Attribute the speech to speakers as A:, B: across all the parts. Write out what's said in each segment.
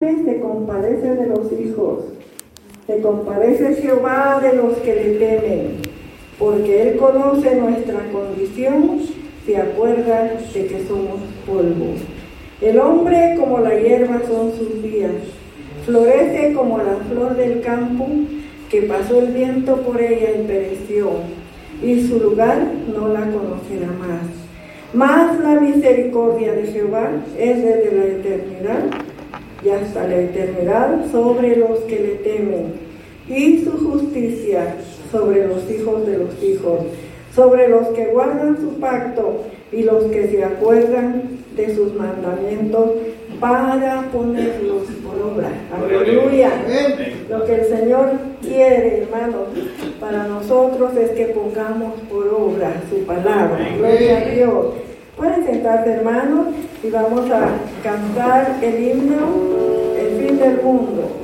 A: se compadece de los hijos, se compadece Jehová de los que le temen, porque Él conoce nuestra condición, se acuerda de que somos polvo. El hombre como la hierba son sus días, florece como la flor del campo, que pasó el viento por ella y pereció, y su lugar no la conocerá más. Mas la misericordia de Jehová es desde la eternidad y hasta la eternidad sobre los que le temen, y su justicia sobre los hijos de los hijos, sobre los que guardan su pacto y los que se acuerdan de sus mandamientos para ponerlos por obra. Aleluya. Lo que el Señor quiere, hermanos, para nosotros es que pongamos por obra su palabra. Gloria a Dios. Pueden sentarse, hermanos, y vamos a cantar el himno, el fin del mundo.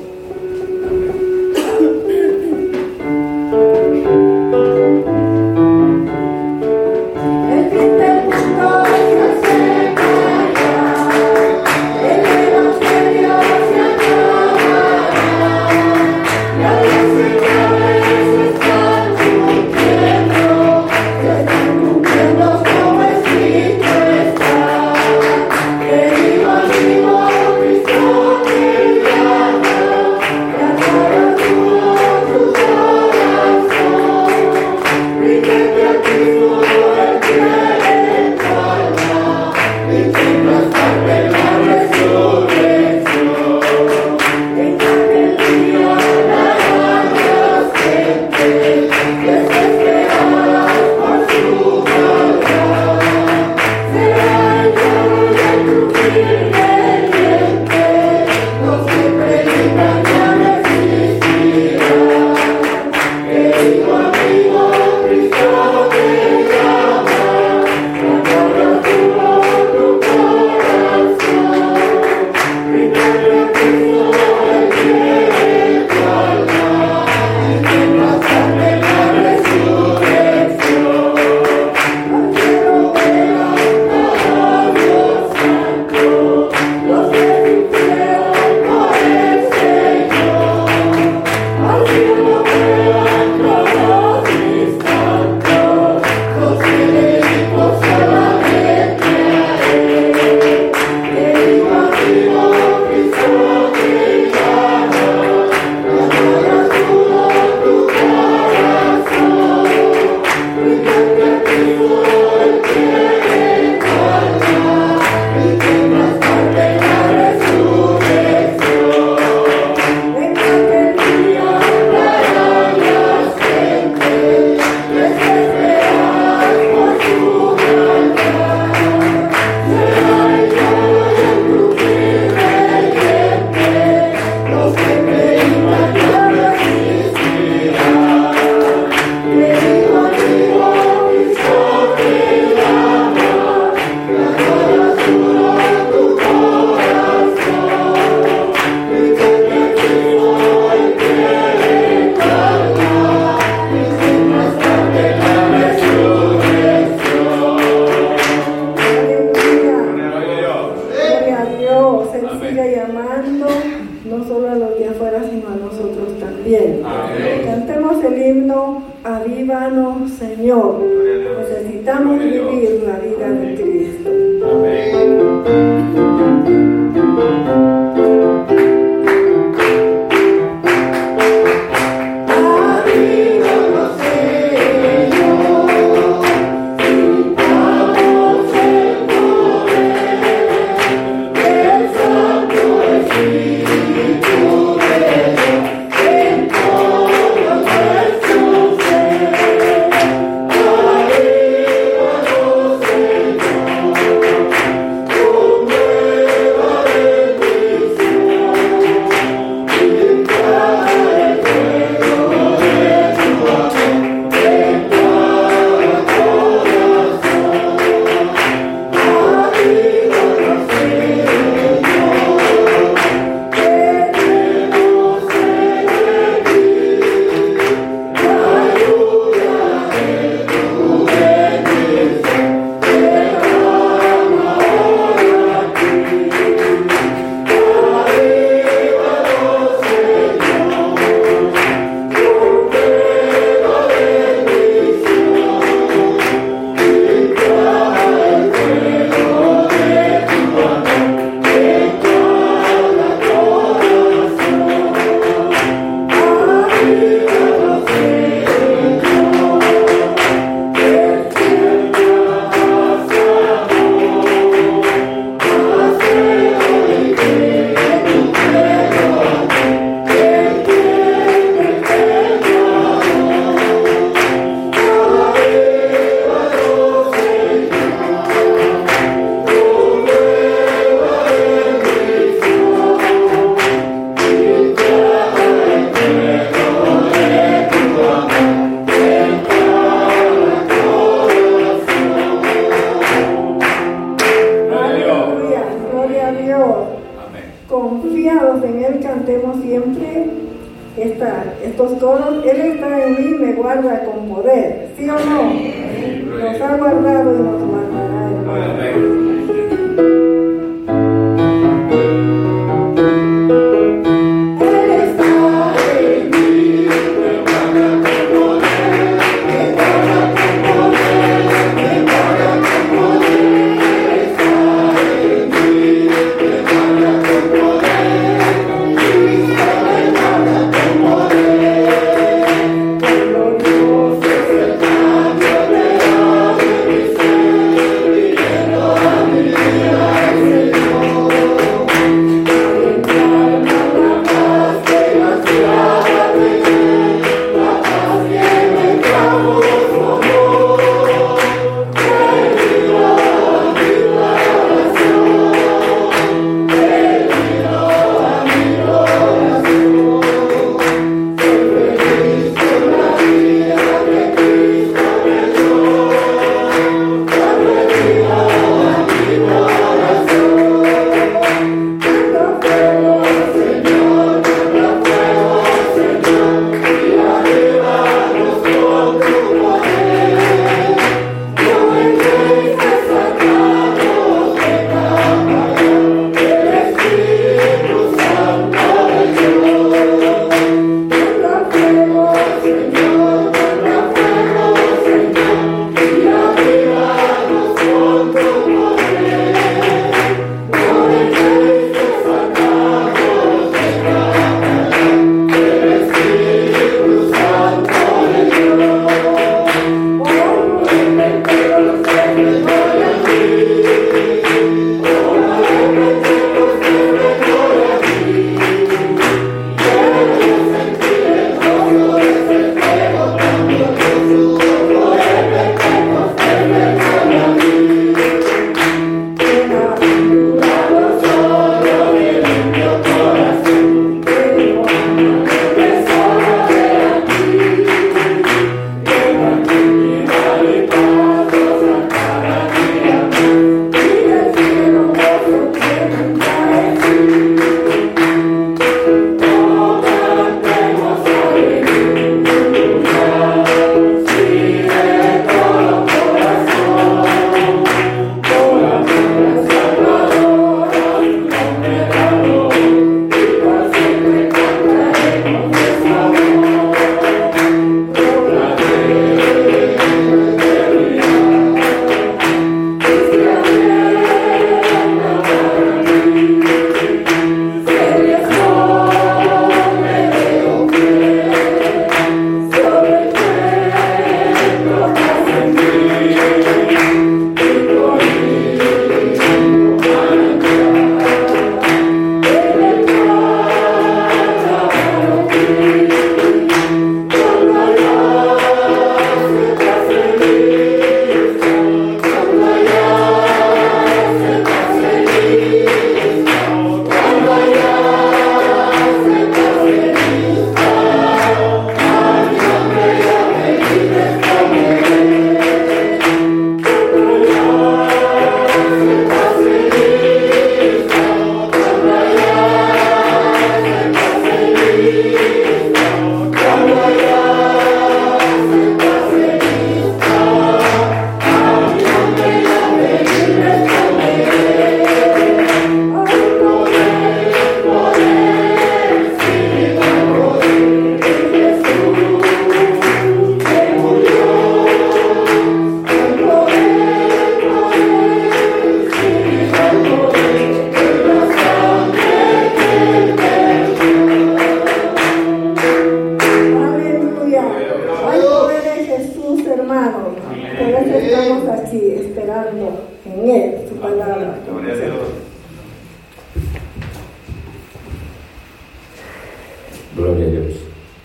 A: Gloria a Dios.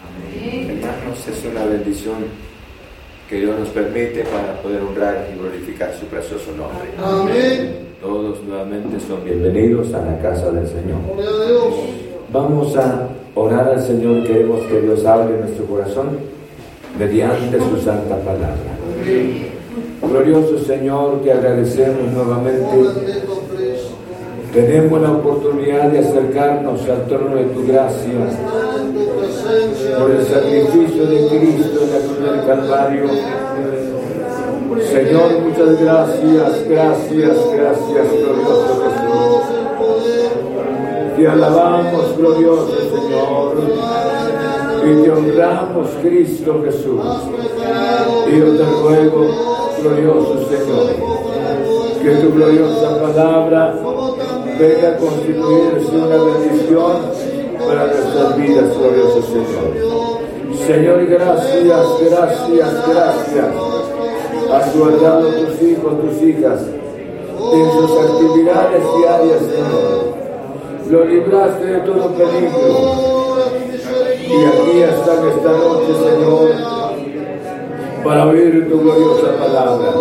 A: Amén. Hermanos, es una bendición que Dios nos permite para poder honrar y glorificar su precioso nombre. Amén. Todos nuevamente son
B: bienvenidos a la casa del Señor. Vamos a orar al Señor, queremos que Dios hable nuestro corazón mediante su santa palabra. Glorioso Señor, te agradecemos nuevamente. Tenemos la oportunidad de acercarnos al trono de tu gracia por el sacrificio de Cristo en la cruz del Calvario. Señor, muchas gracias, gracias, gracias, glorioso Jesús. Te alabamos, glorioso Señor, y te honramos, Cristo Jesús. Y yo te ruego, glorioso Señor, que tu gloriosa palabra venga a constituirse una bendición para nuestras vidas, glorioso Señor. Señor, gracias, gracias, gracias. Has guardado tus hijos, tus hijas en sus actividades diarias, Señor. Lo libraste de todo peligro. Y aquí están esta noche, Señor, para oír tu gloriosa palabra.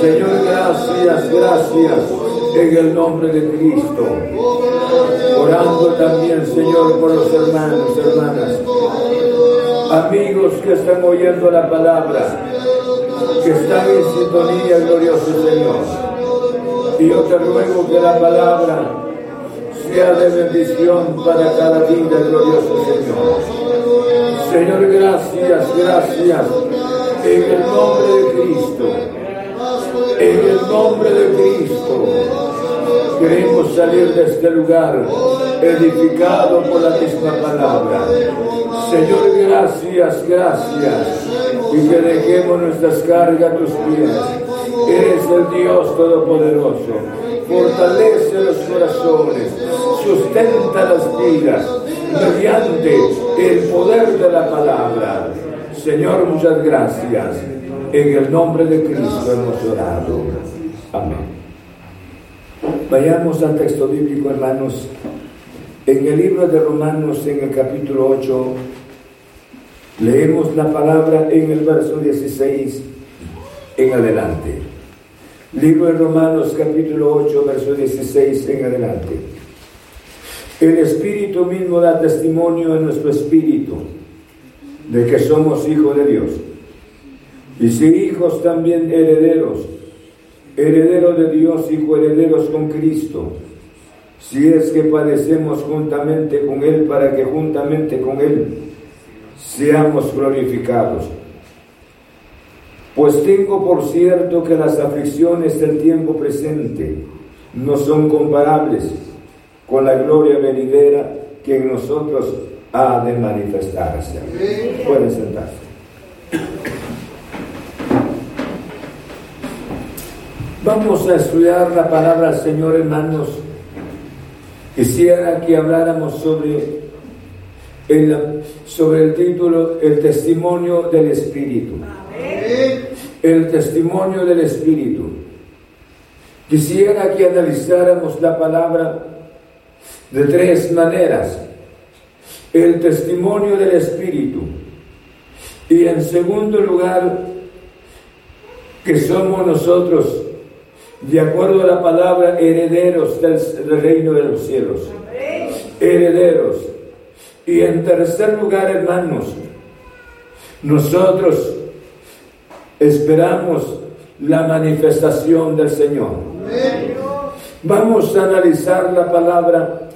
B: Señor, gracias, gracias en el nombre de Cristo. Orando también, Señor, por los hermanos, hermanas, amigos que están oyendo la palabra, que están en sintonía, glorioso Señor. Y yo te ruego que la palabra sea de bendición para cada vida, glorioso Señor. Señor, gracias, gracias, en el nombre de Cristo en el nombre de Cristo. Queremos salir de este lugar edificado por la misma palabra. Señor, gracias, gracias. Y que dejemos nuestras cargas a tus pies. Eres el Dios Todopoderoso. Fortalece los corazones. Sustenta las vidas mediante el poder de la palabra. Señor, muchas gracias. En el nombre de Cristo hemos orado. Amén. Vayamos al texto bíblico, hermanos. En el libro de Romanos, en el capítulo 8, leemos la palabra en el verso 16 en adelante. Libro de Romanos, capítulo 8, verso 16 en adelante. El Espíritu mismo da testimonio en nuestro espíritu de que somos hijos de Dios. Y si hijos también herederos, herederos de Dios y coherederos con Cristo, si es que padecemos juntamente con Él para que juntamente con Él seamos glorificados. Pues tengo por cierto que las aflicciones del tiempo presente no son comparables con la gloria venidera que en nosotros ha de manifestarse. Pueden sentarse. Vamos a estudiar la palabra del Señor, hermanos. Quisiera que habláramos sobre el, sobre el título El testimonio del Espíritu. El testimonio del Espíritu. Quisiera que analizáramos la palabra de tres maneras. El testimonio del Espíritu. Y en segundo lugar, que somos nosotros de acuerdo a la palabra, herederos del, reino de los cielos. Herederos. Y en tercer lugar, hermanos, nosotros esperamos la manifestación del Señor. Vamos a analizar la palabra.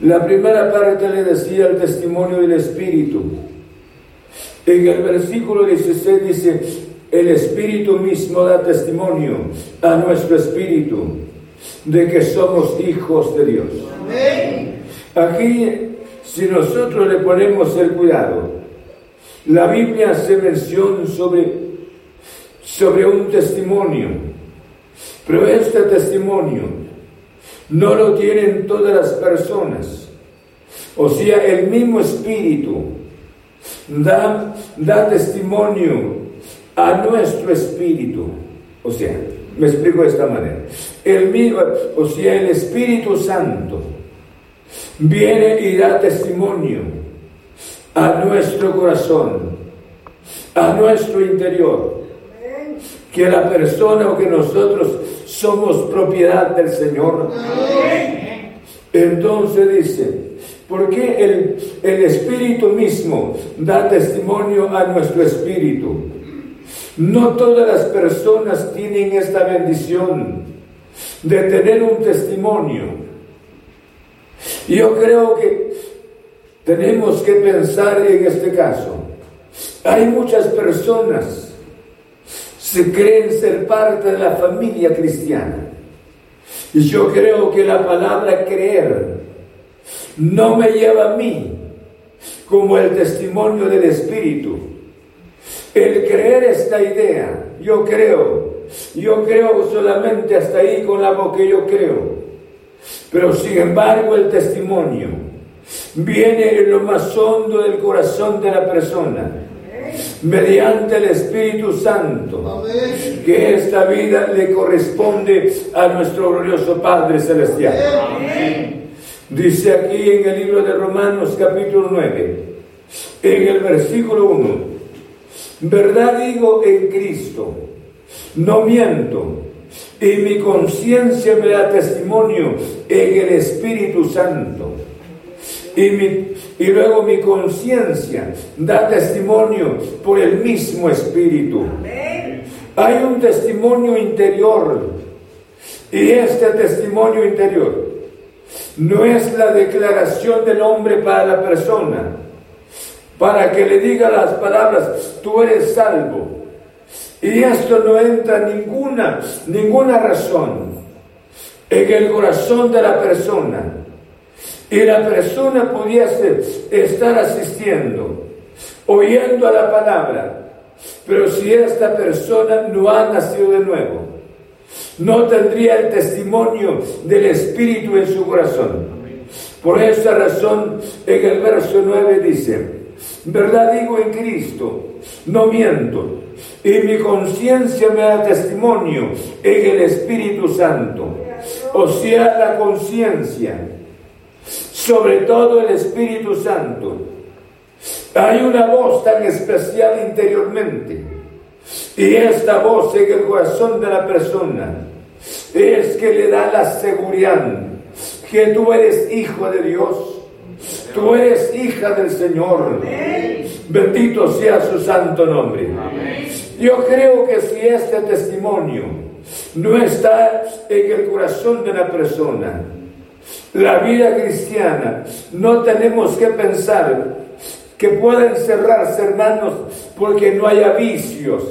B: La primera parte le decía el testimonio del Espíritu. En el versículo 16 dice, el Espíritu mismo da testimonio a nuestro espíritu de que somos hijos de Dios. Aquí, si nosotros le ponemos el cuidado, la Biblia hace mención sobre, sobre un testimonio, pero este testimonio no lo tienen todas las personas. O sea, el mismo espíritu da, da testimonio a nuestro espíritu. O sea, me explico de esta manera. El mismo, o sea, el Espíritu Santo viene y da testimonio a nuestro corazón, a nuestro interior, que la persona o que nosotros somos propiedad del Señor. Entonces dice, ¿por qué el, el Espíritu mismo da testimonio a nuestro espíritu? No todas las personas tienen esta bendición de tener un testimonio. Yo creo que tenemos que pensar en este caso. Hay muchas personas se creen ser parte de la familia cristiana. Y yo creo que la palabra creer no me lleva a mí como el testimonio del Espíritu. El creer esta idea, yo creo, yo creo solamente hasta ahí con la que yo creo. Pero sin embargo el testimonio viene en lo más hondo del corazón de la persona, mediante el Espíritu Santo, que esta vida le corresponde a nuestro glorioso Padre Celestial. Dice aquí en el libro de Romanos capítulo 9, en el versículo 1, verdad digo en Cristo, no miento, y mi conciencia me da testimonio en el Espíritu Santo. Y, y luego mi conciencia da testimonio por el mismo Espíritu. Hay un testimonio interior. Y este testimonio interior no es la declaración del hombre para la persona, para que le diga las palabras, tú eres salvo. Y esto no entra ninguna, ninguna razón en el corazón de la persona. Y la persona pudiese estar asistiendo, oyendo a la palabra, pero si esta persona no ha nacido de nuevo, no tendría el testimonio del Espíritu en su corazón. Por esa razón, en el verso 9 dice, verdad digo en Cristo, no miento, y mi conciencia me da testimonio en el Espíritu Santo. O sea, la conciencia, sobre todo el Espíritu Santo. Hay una voz tan especial interiormente. Y esta voz en el corazón de la persona es que le da la seguridad que tú eres hijo de Dios. Tú eres hija del Señor. Bendito sea su santo nombre. Yo creo que si este testimonio no está en el corazón de la persona, la vida cristiana, no tenemos que pensar que pueden cerrarse, hermanos, porque no haya vicios,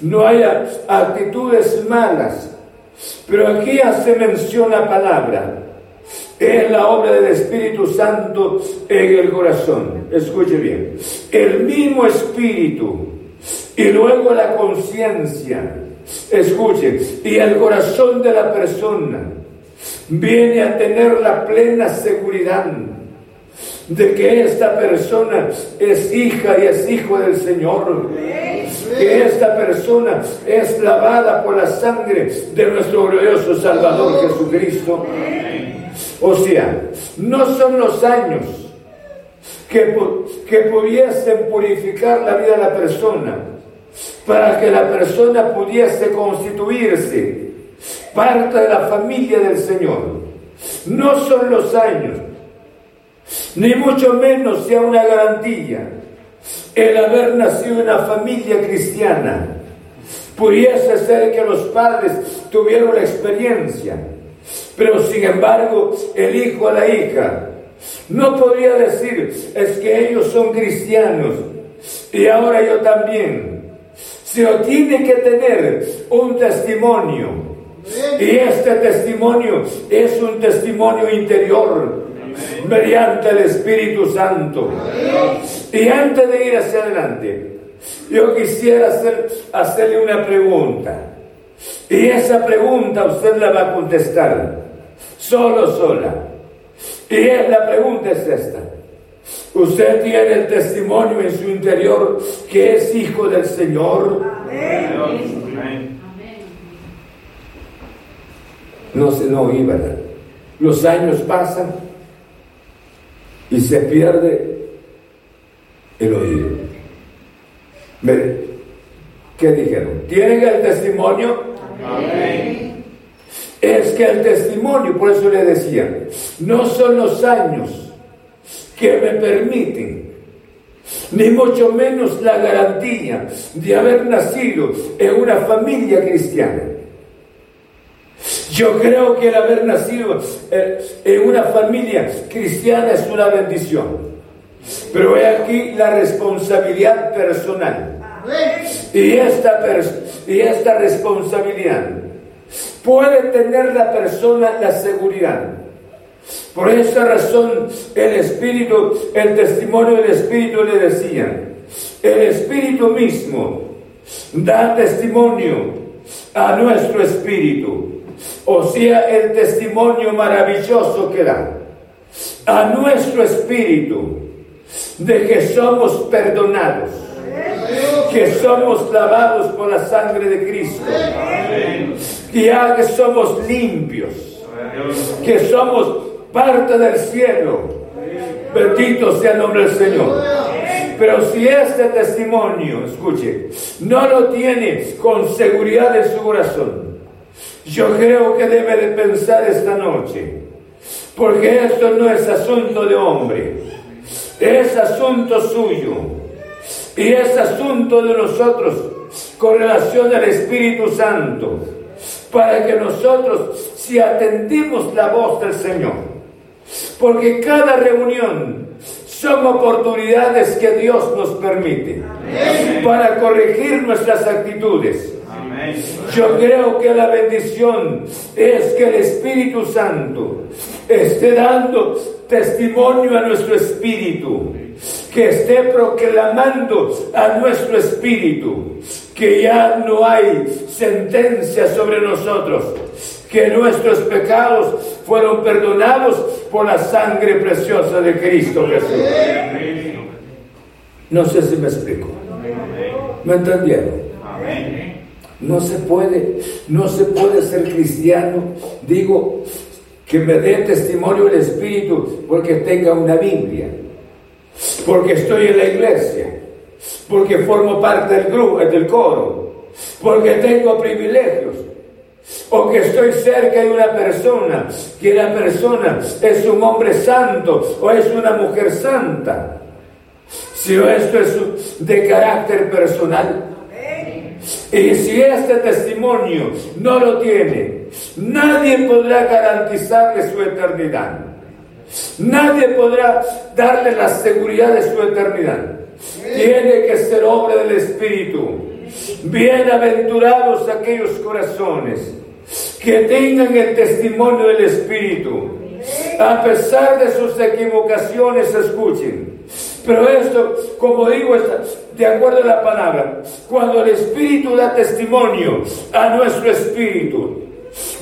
B: no haya actitudes malas, pero aquí hace mención la palabra. Es la obra del Espíritu Santo en el corazón. Escuche bien. El mismo Espíritu y luego la conciencia. Escuche. Y el corazón de la persona viene a tener la plena seguridad de que esta persona es hija y es hijo del Señor que esta persona es lavada por la sangre de nuestro glorioso Salvador Jesucristo. O sea, no son los años que, que pudiesen purificar la vida de la persona para que la persona pudiese constituirse parte de la familia del Señor. No son los años, ni mucho menos sea una garantía el haber nacido en una familia cristiana. Pudiese ser que los padres tuvieron la experiencia, pero sin embargo el hijo o la hija no podría decir es que ellos son cristianos y ahora yo también. Sino tiene que tener un testimonio. Y este testimonio es un testimonio interior mediante el Espíritu Santo. Y antes de ir hacia adelante, yo quisiera hacer, hacerle una pregunta. Y esa pregunta usted la va a contestar, solo sola. Y la pregunta es esta. Usted tiene el testimonio en su interior que es hijo del Señor. Amén. No se no oí, ¿verdad? Los años pasan y se pierde el oído. ¿Qué dijeron? ¿Tienen el testimonio? Amén. Es que el testimonio, por eso le decía, no son los años que me permiten, ni mucho menos la garantía de haber nacido en una familia cristiana. Yo creo que el haber nacido eh, en una familia cristiana es una bendición. Pero he aquí la responsabilidad personal. Y esta, y esta responsabilidad puede tener la persona la seguridad. Por esa razón el Espíritu, el testimonio del Espíritu le decía, el Espíritu mismo da testimonio a nuestro Espíritu, o sea, el testimonio maravilloso que da a nuestro Espíritu de que somos perdonados, que somos lavados por la sangre de Cristo, ya que somos limpios, que somos parte del cielo. Bendito sea el nombre del Señor. Pero si este testimonio, escuche, no lo tiene con seguridad en su corazón, yo creo que debe de pensar esta noche, porque esto no es asunto de hombre, es asunto suyo y es asunto de nosotros con relación al Espíritu Santo, para que nosotros, si atendimos la voz del Señor, porque cada reunión son oportunidades que Dios nos permite para corregir nuestras actitudes. Yo creo que la bendición es que el Espíritu Santo esté dando testimonio a nuestro espíritu, que esté proclamando a nuestro espíritu que ya no hay sentencia sobre nosotros, que nuestros pecados fueron perdonados por la sangre preciosa de Cristo Jesús. No sé si me explico. ¿Me entendieron? No se puede, no se puede ser cristiano, digo, que me dé testimonio el Espíritu porque tenga una Biblia, porque estoy en la iglesia, porque formo parte del grupo, del coro, porque tengo privilegios, o que estoy cerca de una persona, que la persona es un hombre santo o es una mujer santa. Si esto es de carácter personal, y si este testimonio no lo tiene, nadie podrá garantizarle su eternidad. Nadie podrá darle la seguridad de su eternidad. Tiene que ser obra del Espíritu. Bienaventurados aquellos corazones que tengan el testimonio del Espíritu. A pesar de sus equivocaciones, escuchen. Pero esto, como digo, de acuerdo a la palabra, cuando el Espíritu da testimonio a nuestro Espíritu,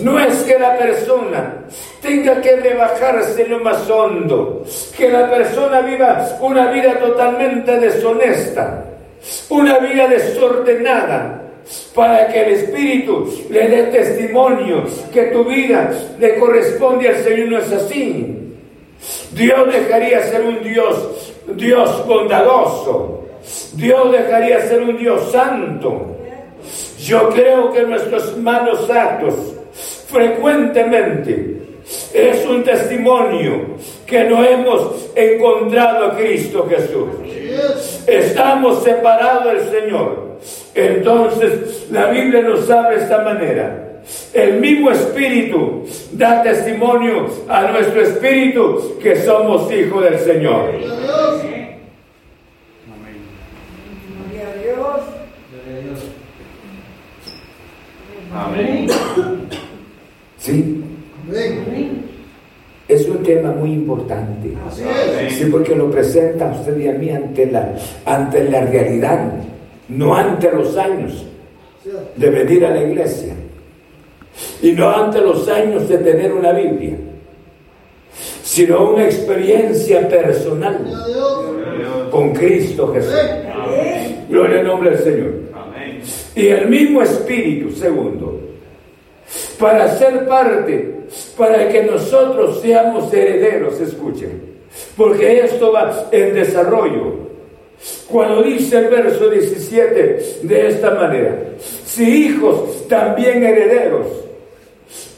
B: no es que la persona tenga que rebajarse lo más hondo, que la persona viva una vida totalmente deshonesta, una vida desordenada, para que el Espíritu le dé testimonio que tu vida le corresponde al Señor, no es así. Dios dejaría ser un Dios, Dios bondadoso. Dios dejaría ser un Dios santo. Yo creo que nuestros malos actos frecuentemente es un testimonio que no hemos encontrado a Cristo Jesús. Estamos separados del Señor. Entonces la Biblia nos habla de esta manera. El mismo Espíritu da testimonio a nuestro Espíritu que somos hijos del Señor. Amén. ¿Sí? Es un tema muy importante. Sí, porque lo presenta usted y a mí ante la, ante la realidad, no ante los años de venir a la iglesia y no ante los años de tener una Biblia, sino una experiencia personal con Cristo Jesús. Gloria al nombre del Señor. Y el mismo Espíritu, segundo, para ser parte, para que nosotros seamos herederos, escuchen, porque esto va en desarrollo. Cuando dice el verso 17 de esta manera, si hijos, también herederos,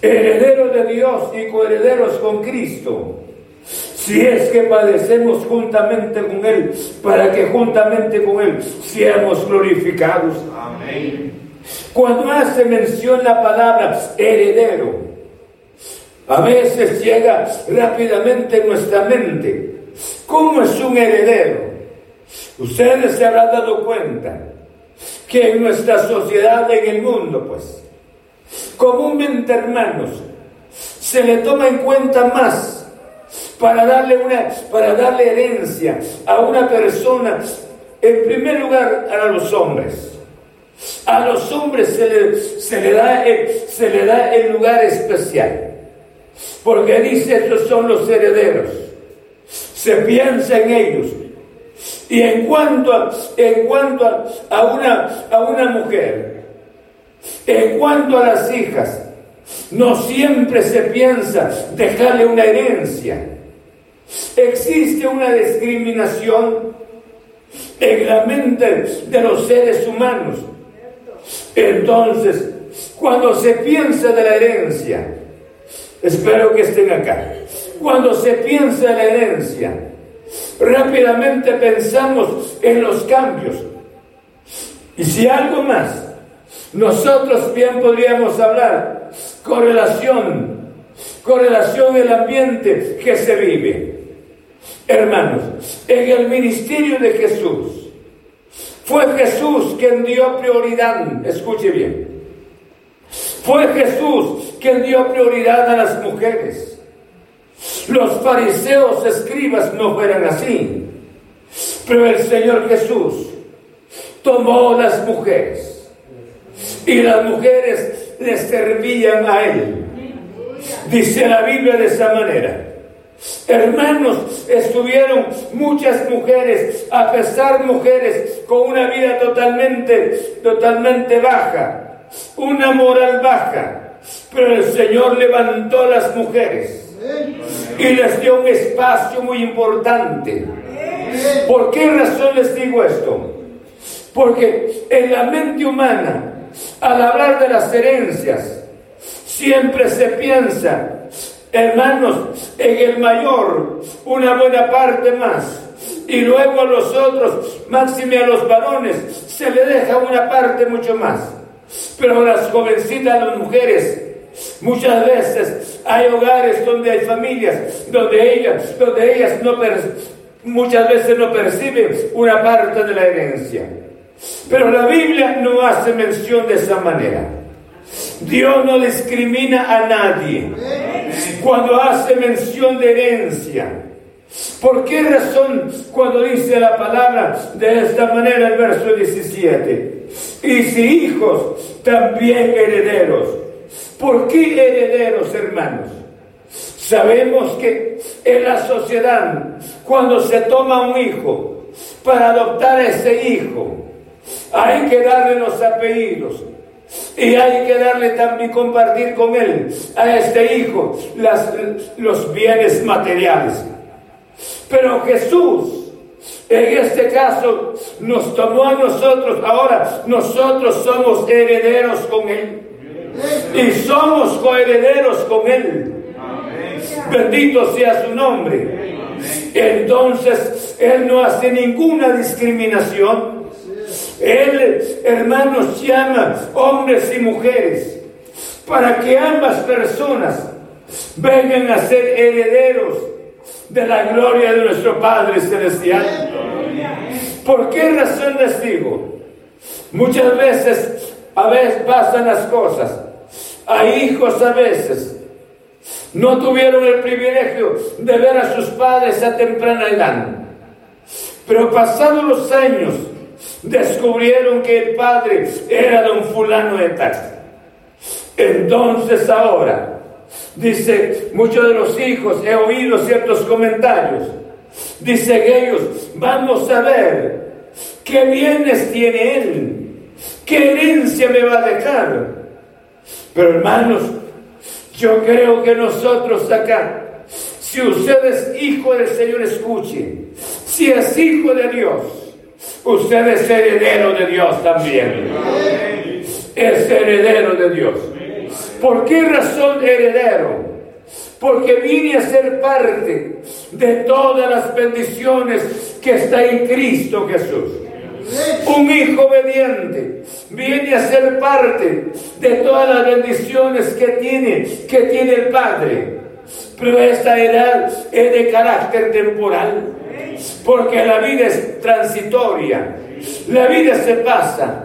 B: herederos de Dios y coherederos con Cristo, si es que padecemos juntamente con Él, para que juntamente con Él seamos glorificados. Amén. Cuando hace mención la palabra heredero, A veces llega rápidamente en nuestra mente. ¿Cómo es un heredero? Ustedes se habrán dado cuenta que en nuestra sociedad, en el mundo, pues, comúnmente, hermanos, se le toma en cuenta más para darle una para darle herencia a una persona en primer lugar a los hombres a los hombres se le, da, se le da el lugar especial porque dice estos son los herederos se piensa en ellos y en cuanto a, en cuanto a, una, a una mujer en cuanto a las hijas no siempre se piensa dejarle una herencia. Existe una discriminación en la mente de los seres humanos. Entonces, cuando se piensa de la herencia, espero que estén acá, cuando se piensa de la herencia, rápidamente pensamos en los cambios. Y si algo más, nosotros bien podríamos hablar correlación, correlación del ambiente que se vive. Hermanos, en el ministerio de Jesús, fue Jesús quien dio prioridad, escuche bien, fue Jesús quien dio prioridad a las mujeres. Los fariseos escribas no fueran así, pero el Señor Jesús tomó las mujeres y las mujeres le servían a él. Dice la Biblia de esa manera. Hermanos, estuvieron muchas mujeres, a pesar mujeres con una vida totalmente, totalmente baja, una moral baja, pero el Señor levantó a las mujeres y les dio un espacio muy importante. ¿Por qué razón les digo esto? Porque en la mente humana al hablar de las herencias, siempre se piensa, hermanos, en el mayor, una buena parte más. Y luego a los otros, máxime a los varones, se le deja una parte mucho más. Pero las jovencitas, las mujeres, muchas veces hay hogares donde hay familias, donde ellas, donde ellas no muchas veces no perciben una parte de la herencia. Pero la Biblia no hace mención de esa manera. Dios no discrimina a nadie cuando hace mención de herencia. ¿Por qué razón cuando dice la palabra de esta manera el verso 17? Y si hijos, también herederos. ¿Por qué herederos, hermanos? Sabemos que en la sociedad, cuando se toma un hijo, para adoptar a ese hijo, hay que darle los apellidos. Y hay que darle también compartir con él, a este hijo, los bienes materiales. Pero Jesús, en este caso, nos tomó a nosotros. Ahora nosotros somos herederos con Él. Y somos coherederos con Él. Bendito sea su nombre. Entonces, Él no hace ninguna discriminación. Él, hermanos, llama hombres y mujeres para que ambas personas vengan a ser herederos de la gloria de nuestro Padre Celestial. ¿Por qué razón les digo? Muchas veces, a veces pasan las cosas. Hay hijos a veces no tuvieron el privilegio de ver a sus padres a temprana edad. Pero pasados los años, descubrieron que el padre era don fulano de tal. Entonces ahora, dice, muchos de los hijos, he oído ciertos comentarios, dicen ellos, vamos a ver qué bienes tiene él, qué herencia me va a dejar. Pero hermanos, yo creo que nosotros acá, si usted es hijo del Señor, escuche, si es hijo de Dios, Usted es heredero de Dios también. Es heredero de Dios. ¿Por qué razón heredero? Porque vine a ser parte de todas las bendiciones que está en Cristo Jesús. Un hijo obediente viene a ser parte de todas las bendiciones que tiene, que tiene el Padre. pero esta edad es de carácter temporal, porque la vida es transitoria, la vida se pasa,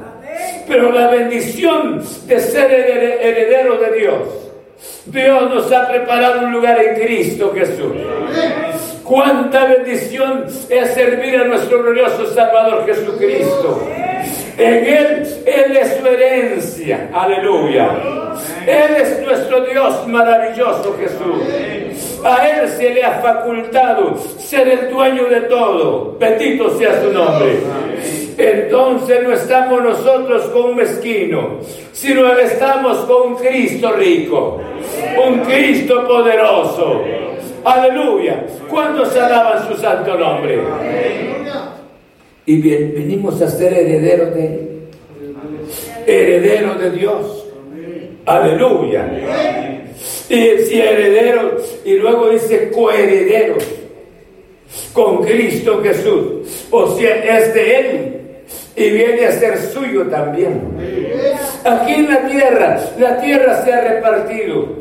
B: pero la bendición de ser heredero de Dios, Dios nos ha preparado un lugar en Cristo Jesús. Cuánta bendición es servir a nuestro glorioso Salvador Jesucristo. En Él, Él es su herencia. Aleluya. Él es nuestro Dios maravilloso Jesús. A Él se le ha facultado ser el dueño de todo. Bendito sea su nombre. Entonces no estamos nosotros con un mezquino, sino estamos con un Cristo rico, un Cristo poderoso. Aleluya. ¿Cuántos alaban su santo nombre? Y venimos a ser herederos de Él. Heredero de Dios. Aleluya. Y si herederos, y luego dice coherederos con Cristo Jesús. O sea, es de Él y viene a ser suyo también. Aquí en la tierra, la tierra se ha repartido.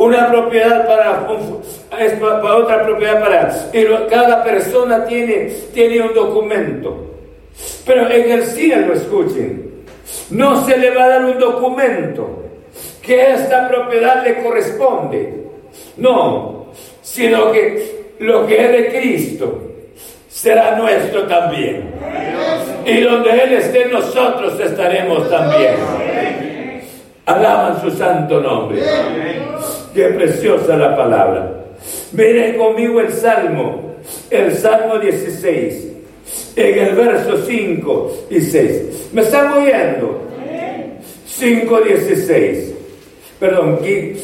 B: Una propiedad para, para otra propiedad para... Cada persona tiene, tiene un documento. Pero en el cielo, escuchen, no se le va a dar un documento que esta propiedad le corresponde. No, sino que lo que es de Cristo será nuestro también. Y donde Él esté, nosotros estaremos también. Alaban su santo nombre. Qué preciosa la palabra. Miren conmigo el Salmo, el Salmo 16, en el verso 5 y 6. ¿Me están oyendo? 5, 16. Perdón, aquí.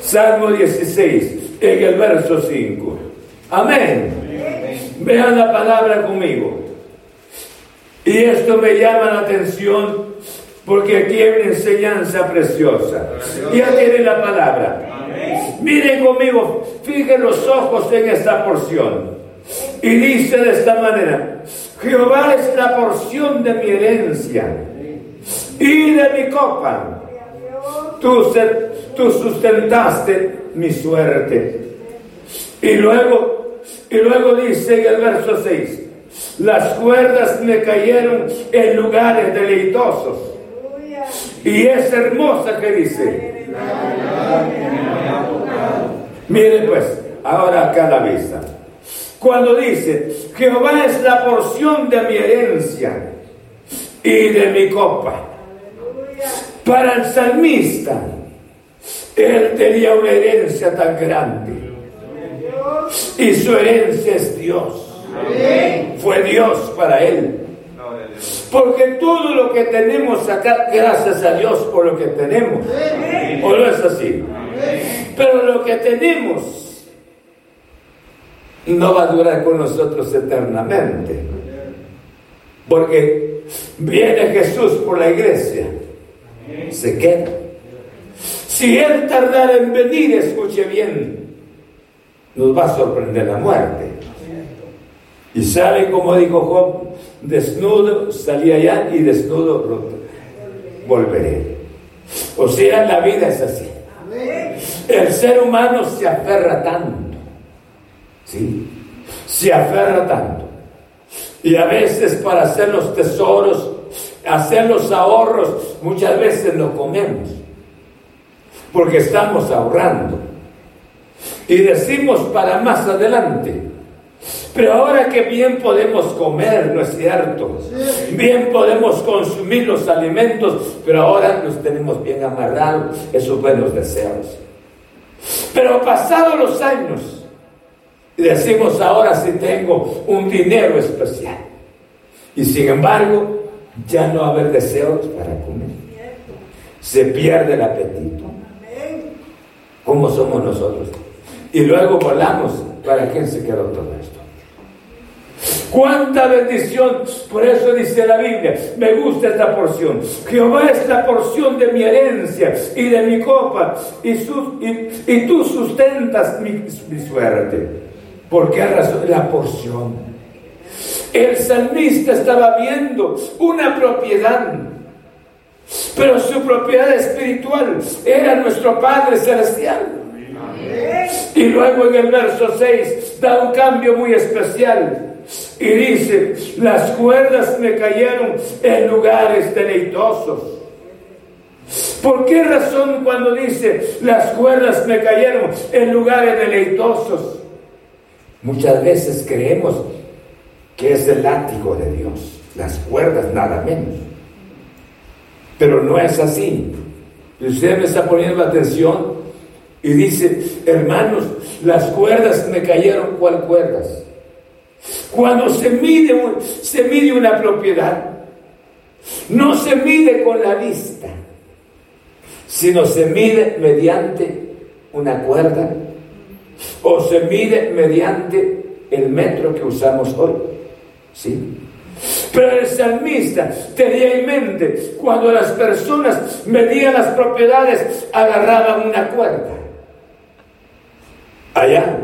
B: Salmo 16, en el verso 5. Amén. Vean la palabra conmigo. Y esto me llama la atención porque aquí hay una enseñanza preciosa. Ya tiene la palabra. Miren conmigo, fijen los ojos en esta porción. Y dice de esta manera, Jehová es la porción de mi herencia y de mi copa. Tú, tú sustentaste mi suerte. Y luego, y luego dice en el verso 6, las cuerdas me cayeron en lugares deleitosos y es hermosa que dice. Mire pues, ahora acá la vista. Cuando dice, Jehová es la porción de mi herencia y de mi copa. Para el salmista, él tenía una herencia tan grande. Y su herencia es Dios. Fue Dios para él. Porque todo lo que tenemos acá, gracias a Dios por lo que tenemos. ¿O no es así? Pero lo que tenemos no va a durar con nosotros eternamente. Porque viene Jesús por la iglesia, se queda. Si Él tardara en venir, escuche bien, nos va a sorprender la muerte. Y sabe como dijo Job, desnudo salí allá y desnudo volveré. O sea, la vida es así. El ser humano se aferra tanto. ¿Sí? Se aferra tanto. Y a veces para hacer los tesoros, hacer los ahorros, muchas veces lo comemos. Porque estamos ahorrando. Y decimos para más adelante. Pero ahora que bien podemos comer, ¿no es cierto? Bien podemos consumir los alimentos, pero ahora los tenemos bien amarrados, esos buenos deseos. Pero pasados los años, decimos ahora sí tengo un dinero especial. Y sin embargo, ya no va a haber deseos para comer. Se pierde el apetito. ¿Cómo somos nosotros? Y luego volamos. ¿Para quién se quedó todo esto? Cuánta bendición. Por eso dice la Biblia, me gusta esta porción. Jehová es la porción de mi herencia y de mi copa, y, y, tú sustentas mi, suerte. ¿Por qué razón? La porción. El salmista estaba viendo una propiedad, pero su propiedad espiritual era nuestro Padre Celestial. Y luego en el verso 6 da un cambio muy especial. Y dice, las cuerdas me cayeron en lugares deleitosos. ¿Por qué razón cuando dice, las cuerdas me cayeron en lugares deleitosos? Muchas veces creemos que es el látigo de Dios, las cuerdas nada menos. Pero no es así. Usted me está poniendo atención y dice, hermanos, las cuerdas me cayeron, ¿cuál cuerdas? Cuando se mide, se mide una propiedad, no se mide con la vista, sino se mide mediante una cuerda o se mide mediante el metro que usamos hoy. ¿Sí? Pero el salmista tenía en mente, cuando las personas medían las propiedades, agarraban una cuerda. Allá,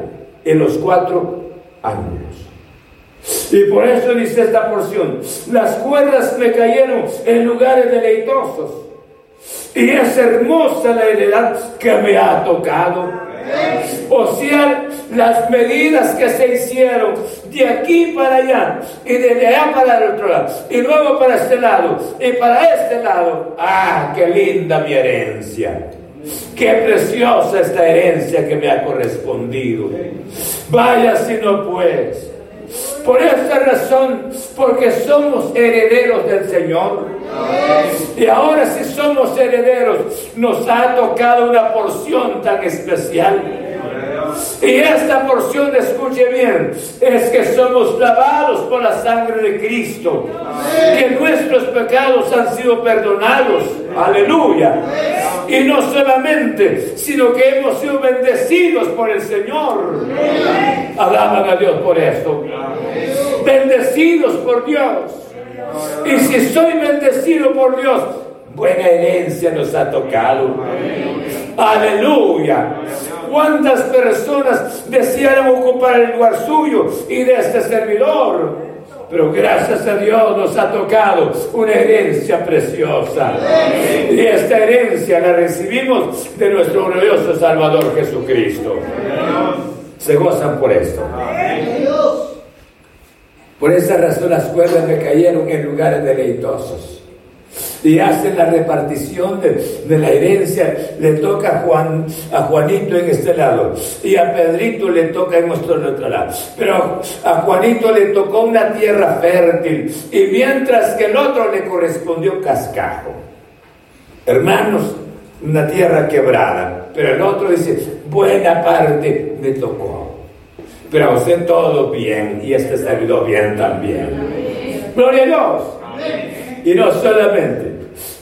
B: en los cuatro ángulos. Y por eso dice esta porción, las cuerdas me cayeron en lugares deleitosos. Y es hermosa la heredad que me ha tocado. O sea, las medidas que se hicieron de aquí para allá y de allá para el otro lado y luego para este lado y para este lado. ¡Ah, qué linda mi herencia! Qué preciosa esta herencia que me ha correspondido. Vaya si no pues. Por esta razón, porque somos herederos del Señor. Y ahora si somos herederos, nos ha tocado una porción tan especial. Y esta porción, escuche bien, es que somos lavados por la sangre de Cristo, que nuestros pecados han sido perdonados. Aleluya. Y no solamente, sino que hemos sido bendecidos por el Señor. Alaban a Dios por esto. Bendecidos por Dios. Y si soy bendecido por Dios, buena herencia nos ha tocado. Aleluya. ¿Cuántas personas desearon ocupar el lugar suyo y de este servidor? Pero gracias a Dios nos ha tocado una herencia preciosa. Y esta herencia la recibimos de nuestro glorioso Salvador Jesucristo. Se gozan por esto. Por esa razón las cuerdas me cayeron en lugares deleitosos y hacen la repartición de, la herencia. Le toca a, Juan, a Juanito en este lado y a Pedrito le toca en nuestro otro lado. Pero a Juanito le tocó una tierra fértil y mientras que el otro le correspondió cascajo. Hermanos, una tierra quebrada, pero el otro dice, buena parte me tocó. Pero a usted todo bien y este salió bien también. Gloria a Dios. Y no solamente.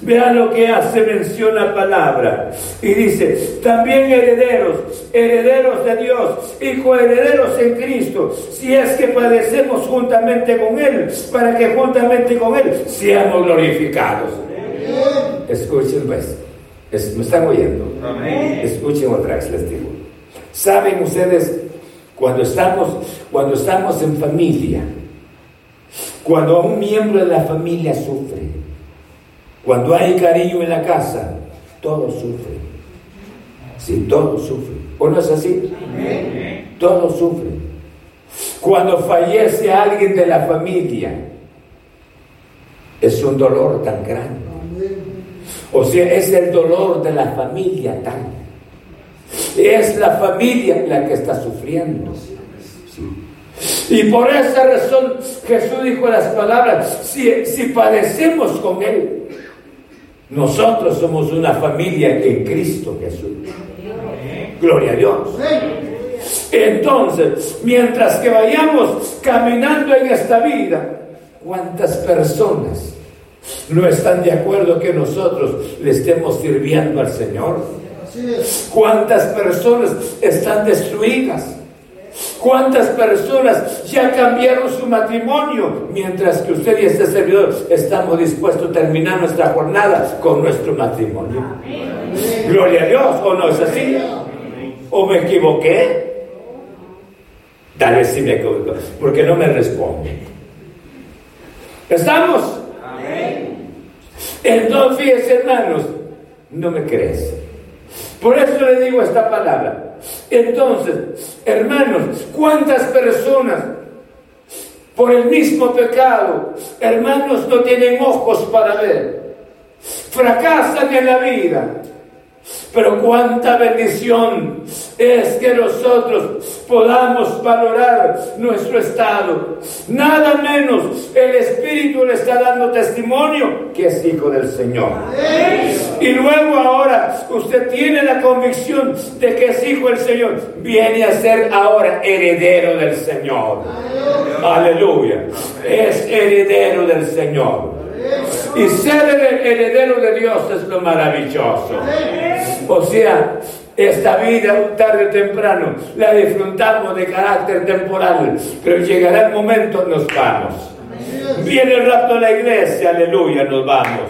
B: Vean lo que hace mención la palabra. Y dice, también herederos, herederos de Dios y coherederos en Cristo, si es que padecemos juntamente con Él, para que juntamente con Él seamos glorificados. Escuchen pues, me están oyendo. Escuchen otra vez, les digo. ¿Saben ustedes cuando estamos, cuando estamos en familia? Cuando un miembro de la familia sufre, cuando hay cariño en la casa, todos sufren. Sí, todos sufren. ¿O no es así? Todos sufren. Cuando fallece alguien de la familia, es un dolor tan grande. O sea, es el dolor de la familia tan. Es la familia la que está sufriendo. Y por esa razón Jesús dijo las palabras, si, si padecemos con Él, nosotros somos una familia en Cristo Jesús. Gloria a Dios. Entonces, mientras que vayamos caminando en esta vida, ¿cuántas personas no están de acuerdo que nosotros le estemos sirviendo al Señor? ¿Cuántas personas están destruidas? ¿Cuántas personas ya cambiaron su matrimonio? Mientras que usted y este servidor estamos dispuestos a terminar nuestra jornada con nuestro matrimonio. Gloria a Dios, ¿o no es así? ¿O me equivoqué? Tal vez sí me equivoqué, porque no me responde. ¿Estamos? Entonces, fíjense, hermanos, no me crees. Por eso le digo esta palabra. Entonces, hermanos, ¿cuántas personas por el mismo pecado, hermanos, no tienen ojos para ver? Fracasan en la vida pero cuánta bendición es que nosotros podamos valorar nuestro estado. Nada menos el Espíritu le está dando testimonio que es hijo del Señor. Y luego ahora usted tiene la convicción de que es hijo del Señor. Viene a ser ahora heredero del Señor. Aleluya. Es heredero del Señor. Y ser el heredero de Dios es lo maravilloso. O sea, esta vida tarde o temprano la disfrutamos de carácter temporal, pero llegará el momento nos vamos. Viene el rapto de la iglesia, aleluya, nos vamos.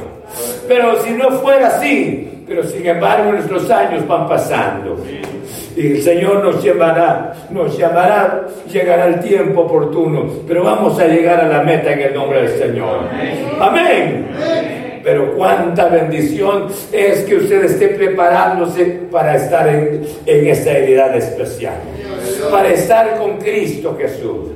B: Pero si no fuera así, pero sin embargo nuestros años van pasando. Y el Señor nos llamará, nos llamará, llegará el tiempo oportuno, pero vamos a llegar a la meta en el nombre del Señor. Amén. Pero cuánta bendición es que usted esté preparándose para estar en, en esta heredad especial, para estar con Cristo Jesús.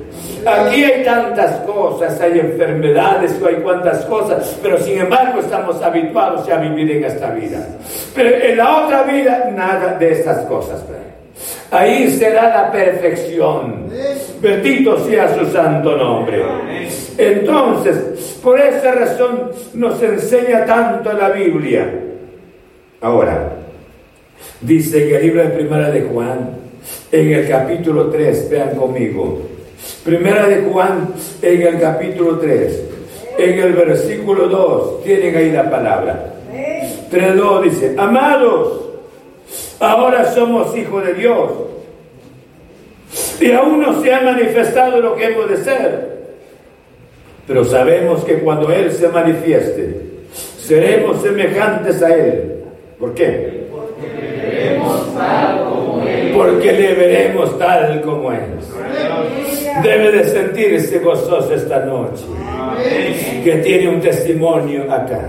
B: Aquí hay tantas cosas, hay enfermedades, hay cuantas cosas, pero sin embargo estamos habituados a vivir en esta vida. Pero en la otra vida, nada de estas cosas. Ahí será la perfección. Bendito sea su santo nombre. Entonces, por esa razón nos enseña tanto la Biblia. Ahora, dice en el libro de Primera de Juan, en el capítulo 3, vean conmigo. Primera de Juan, en el capítulo 3, en el versículo 2, tienen ahí la palabra. 3.2 dice, amados, Ahora somos hijos de Dios. Y aún no se ha manifestado lo que hemos de ser. Pero sabemos que cuando Él se manifieste, seremos semejantes a Él. ¿Por qué? Porque le veremos tal como Él. Porque le veremos tal como Él. Debe de sentirse gozoso esta noche. Que tiene un testimonio acá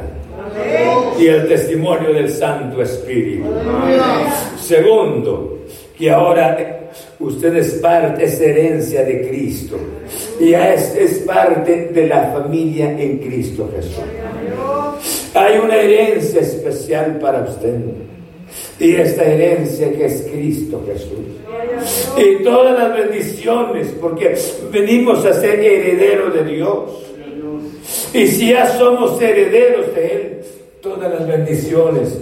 B: y el testimonio del Santo Espíritu. Segundo, que ahora usted es parte, es herencia de Cristo y es, es parte de la familia en Cristo Jesús. Hay una herencia especial para usted. Y esta herencia que es Cristo Jesús. Y todas las bendiciones, porque venimos a ser herederos de Dios. Y si ya somos herederos de Él, todas las bendiciones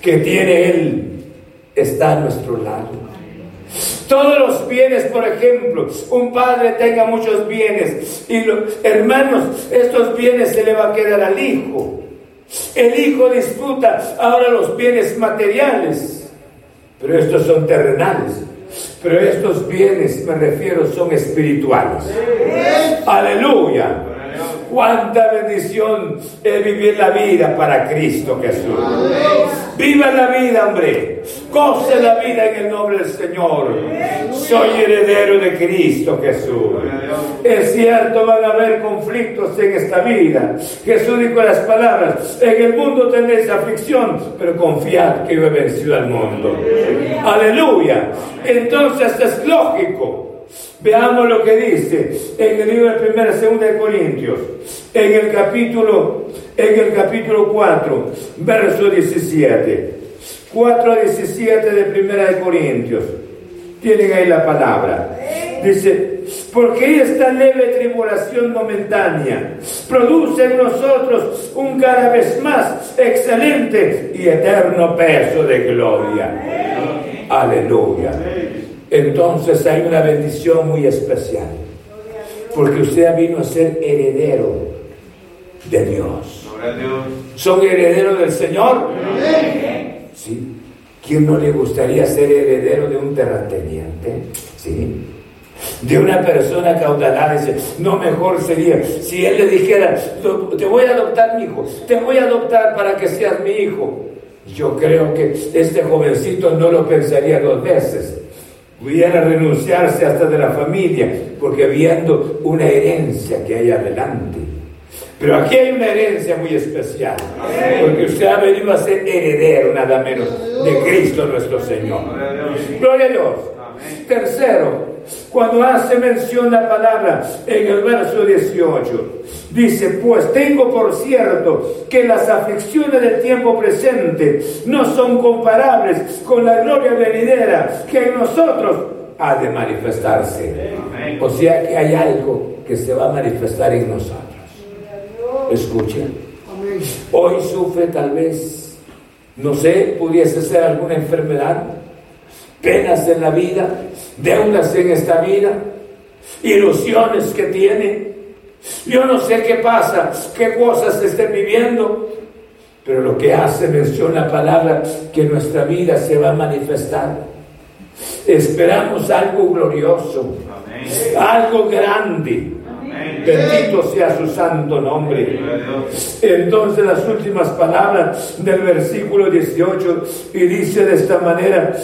B: que tiene Él están a nuestro lado. Todos los bienes, por ejemplo, un padre tenga muchos bienes y los hermanos, estos bienes se le va a quedar al hijo. El hijo disfruta ahora los bienes materiales, pero estos son terrenales. Pero estos bienes, me refiero, son espirituales. Aleluya. Cuánta bendición es vivir la vida para Cristo Jesús. Viva la vida, hombre. Goce la vida en el nombre del Señor. Soy heredero de Cristo Jesús. Es cierto, van a haber conflictos en esta vida. Jesús dijo las palabras, en el mundo tendréis aflicción, pero confiad que yo he vencido al mundo. Aleluya. Entonces es lógico Veamos lo que dice en el libro de primera, segunda de Corintios, en el capítulo, en el capítulo 4, verso 17. 4 a 17 de primera de Corintios. Tienen ahí la palabra. Dice, porque esta leve tribulación momentánea produce en nosotros un cada vez más excelente y eterno peso de gloria. Aleluya entonces hay una bendición muy especial. Porque usted vino a ser heredero de Dios. ¿Son herederos del Señor? ¿Sí? ¿Quién no le gustaría ser heredero de un terrateniente? ¿Sí? De una persona caudalada, dice, no mejor sería si él le dijera, te voy a adoptar mi hijo, te voy a adoptar para que seas mi hijo. Yo creo que este jovencito no lo pensaría dos veces pudiera renunciarse hasta de la familia, porque viendo una herencia que hay adelante. Pero aquí hay una herencia muy especial, porque usted ha venido a ser heredero nada menos de Cristo nuestro Señor. Gloria a Dios. Tercero, cuando hace mención la palabra en el verso 18, dice, pues tengo por cierto que las aflicciones del tiempo presente no son comparables con la gloria venidera que en nosotros ha de manifestarse. O sea que hay algo que se va a manifestar en nosotros. Escucha. Hoy sufre tal vez, no sé, pudiese ser alguna enfermedad, penas en la vida, deudas en esta vida, ilusiones que tiene. Yo no sé qué pasa, qué cosas estén viviendo, pero lo que hace mención la palabra que nuestra vida se va a manifestar. Esperamos algo glorioso, algo grande. Bendito sea su santo nombre. Entonces las últimas palabras del versículo 18 y dice de esta manera,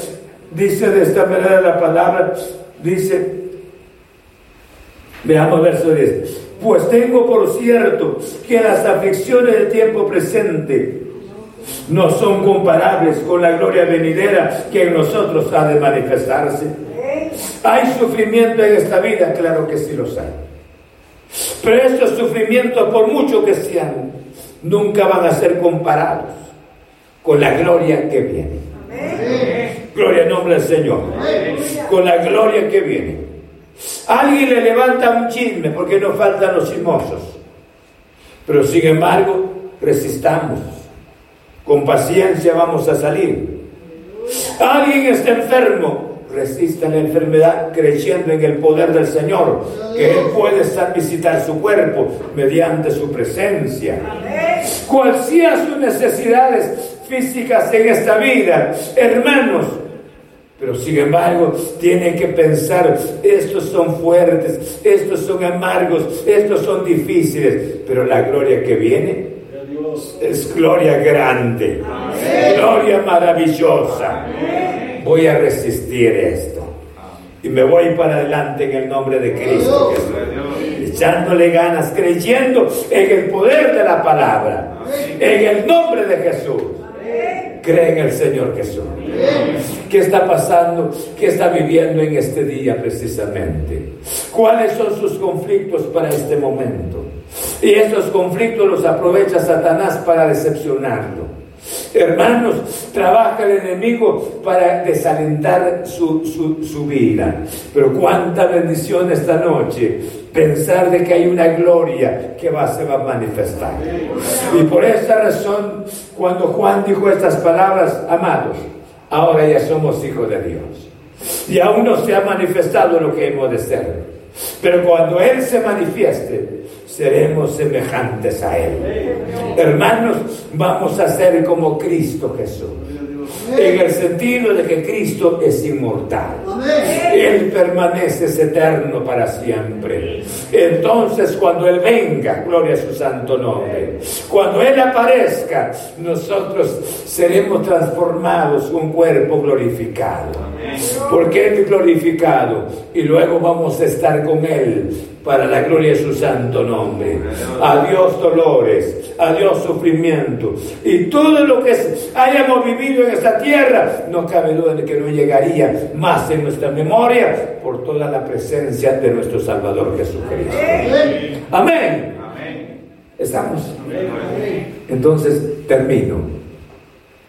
B: dice de esta manera la palabra, dice, veamos verso 10, pues tengo por cierto que las aflicciones del tiempo presente no son comparables con la gloria venidera que en nosotros ha de manifestarse. ¿Hay sufrimiento en esta vida? Claro que sí los hay. Pero estos sufrimientos, por mucho que sean, nunca van a ser comparados con la gloria que viene. Gloria al nombre del Señor. Con la gloria que viene. Alguien le levanta un chisme porque nos faltan los chismosos. Pero sin embargo, resistamos. Con paciencia vamos a salir. Alguien está enfermo resista la enfermedad creyendo en el poder del Señor, que Él puede estar visitar su cuerpo mediante su presencia. Cual sean sus necesidades físicas en esta vida, hermanos, pero sin embargo, tiene que pensar, estos son fuertes, estos son amargos, estos son difíciles, pero la gloria que viene es gloria grande, gloria maravillosa voy a resistir esto. Y me voy para adelante en el nombre de Cristo Echándole ganas, creyendo en el poder de la palabra. En el nombre de Jesús. Cree en el Señor Jesús. ¿Qué está pasando? ¿Qué está viviendo en este día precisamente? ¿Cuáles son sus conflictos para este momento? Y estos conflictos los aprovecha Satanás para decepcionarlo Hermanos, trabaja el enemigo para desalentar su, su, vida. Pero cuánta bendición esta noche pensar de que hay una gloria que va, se va a manifestar. Y por esta razón, cuando Juan dijo estas palabras, amados, ahora ya somos hijos de Dios. Y aún no se ha manifestado lo que hemos de ser. Pero cuando Él se manifieste, seremos semejantes a Él. Hermanos, vamos a ser como Cristo Jesús en el sentido de que Cristo es inmortal. Él permanece eterno para siempre. Entonces cuando Él venga, gloria a su santo nombre, cuando Él aparezca, nosotros seremos transformados un cuerpo glorificado. Porque Él es glorificado y luego vamos a estar con Él para la gloria de su santo nombre. Adiós dolores, adiós sufrimiento. Y todo lo que hayamos vivido en esta tierra, no cabe duda de que no llegaría más en nuestra memoria por toda la presencia de nuestro Salvador Jesucristo. Amén. ¿Estamos? Entonces, termino.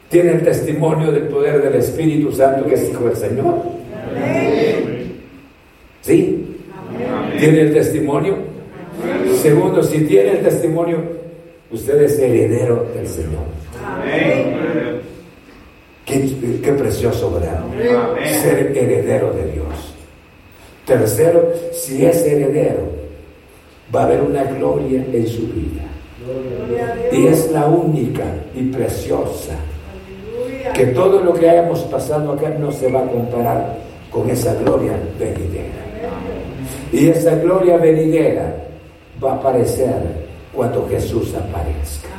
B: ¿Tiene el testimonio del poder del Espíritu Santo que es Hijo del Señor? ¿Sí? ¿Tiene el testimonio? Segundo, si tiene el testimonio, usted es heredero del Señor. Qué, precioso, ¿verdad? Ser heredero de Dios. Tercero, si es heredero, va a haber una gloria en su vida. Y es la única y preciosa. Que todo lo que hayamos pasado acá no se va a comparar con esa gloria venidera. Y esa gloria venidera va a aparecer cuando Jesús aparezca.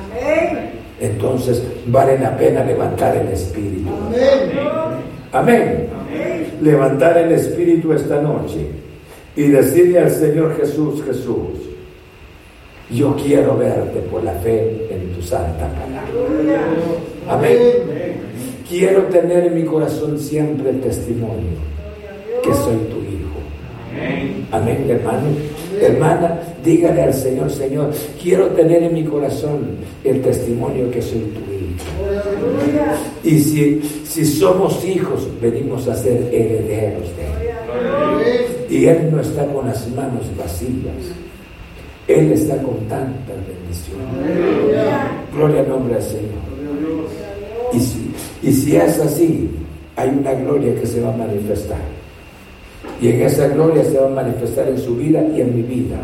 B: Entonces vale la pena levantar el espíritu. Amén. Levantar el espíritu esta noche y decirle al Señor Jesús, Jesús, Yo quiero verte por la fe en tu santa palabra. Amén. Quiero tener en mi corazón siempre el testimonio que soy tu hijo. Amén, hermano. Hermana, dígale al Señor, Señor, quiero tener en mi corazón el testimonio que soy tu hijo. Y si, si somos hijos, venimos a ser herederos de Él. Y Él no está con las manos vacías. Él está con tanta bendición. Gloria al nombre del Señor. Y si, y si es así, hay una gloria que se va a manifestar. Y en esa gloria se va a manifestar en su vida y en mi vida.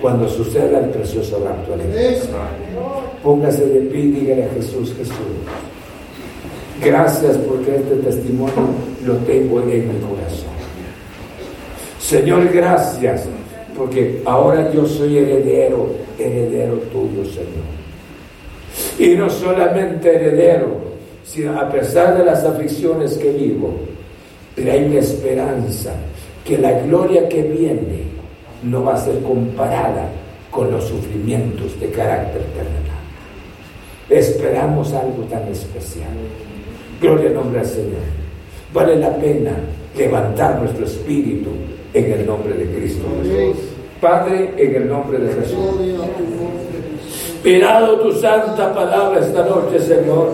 B: Cuando suceda el precioso rapto Póngase de pie y dígale a Jesús, Jesús. Gracias porque este testimonio lo tengo en mi corazón. Señor, gracias porque ahora yo soy heredero, heredero tuyo, Señor. Y no solamente heredero, sino a pesar de las aflicciones que vivo, pero hay una esperanza que la gloria que viene no va a ser comparada con los sufrimientos de carácter terrenal. Esperamos algo tan especial. Gloria al nombre del Señor. Vale la pena levantar nuestro espíritu en el nombre de Cristo Jesús. Padre, en el nombre de Jesús. Pirado tu santa palabra esta noche, Señor.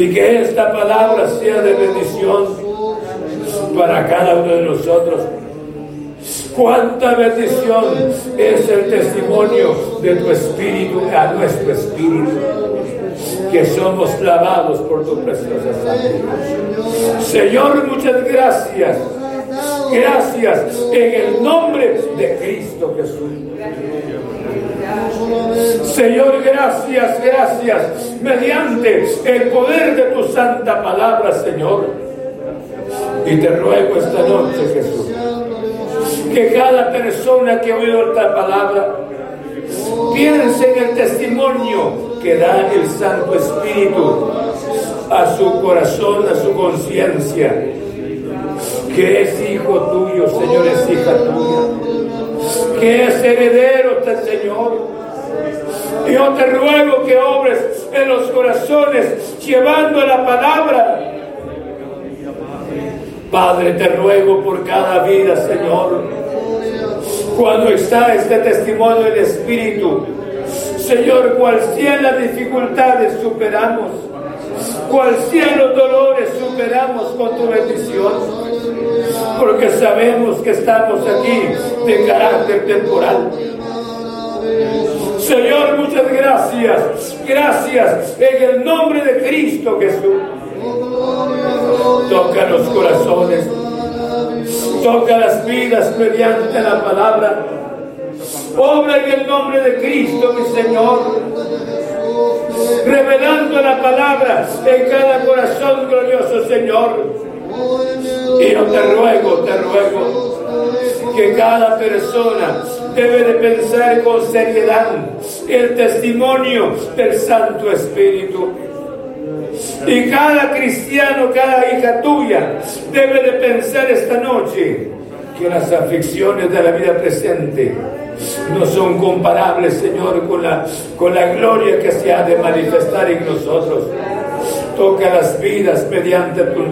B: Y que esta palabra sea de bendición para cada uno de nosotros. Cuánta bendición es el testimonio de tu espíritu a nuestro espíritu. Que somos lavados por tu preciosa sangre. Señor, muchas gracias Gracias en el nombre de Cristo Jesús. Señor, gracias, gracias, mediante el poder de tu santa palabra, Señor. Y te ruego esta noche, Jesús, que cada persona que ha oído esta palabra piense en el testimonio que da el Santo Espíritu a su corazón, a su conciencia que es hijo tuyo, Señor, es hija tuya, que es heredero del Señor. Yo te ruego que obres en los corazones llevando la palabra. Padre, te ruego por cada vida, Señor. Cuando está este testimonio del Espíritu, Señor, cual sean las dificultades, superamos. Cual sean los dolores, superamos con tu bendición porque sabemos que estamos aquí de carácter temporal. Señor, muchas gracias. Gracias en el nombre de Cristo Jesús. Toca los corazones. Toca las vidas mediante la palabra. Obra en el nombre de Cristo, mi Señor. Revelando la palabra en cada corazón glorioso, Señor y yo te ruego, te ruego que cada persona debe de pensar con seriedad el testimonio del Santo Espíritu. Y cada cristiano, cada hija tuya debe de pensar esta noche que las aflicciones de la vida presente no son comparables, Señor, con la, con la gloria que se ha de manifestar en nosotros. Toca las vidas mediante tu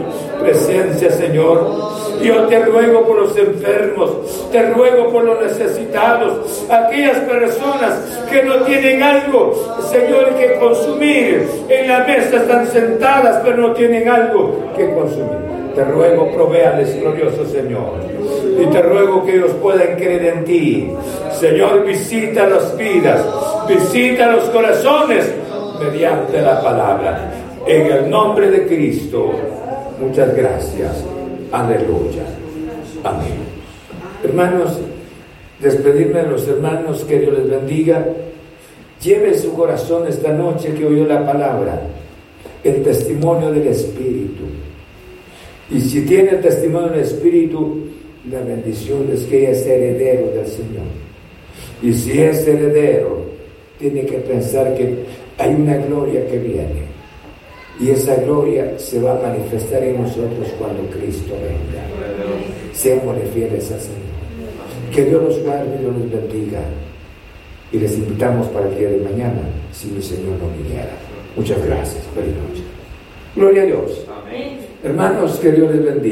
B: presencia, Señor. Yo te ruego por los enfermos, te ruego por los necesitados, aquellas personas que no tienen algo, Señor, que consumir. En la mesa están sentadas, pero no tienen algo que consumir. Te ruego, provéales, glorioso Señor. Y te ruego que ellos puedan creer en ti. Señor, visita las vidas, visita los corazones mediante la palabra. En el nombre de Cristo, muchas gracias. Aleluya. Amén. Hermanos, despedirme de los hermanos, que Dios les bendiga. Lleve su corazón esta noche que oyó la palabra, el testimonio del Espíritu. Y si tiene el testimonio del Espíritu, la bendición es que es heredero del Señor. Y si es heredero, tiene que pensar que hay una gloria que viene y esa gloria se va a manifestar en nosotros cuando Cristo venga. Seamos fieles al Señor. Que Dios los guarde y Dios los bendiga. y les invitamos para el día de mañana, si mi Señor no viniera. Muchas gracias. Gloria a Dios. Hermanos, que Dios les bendiga.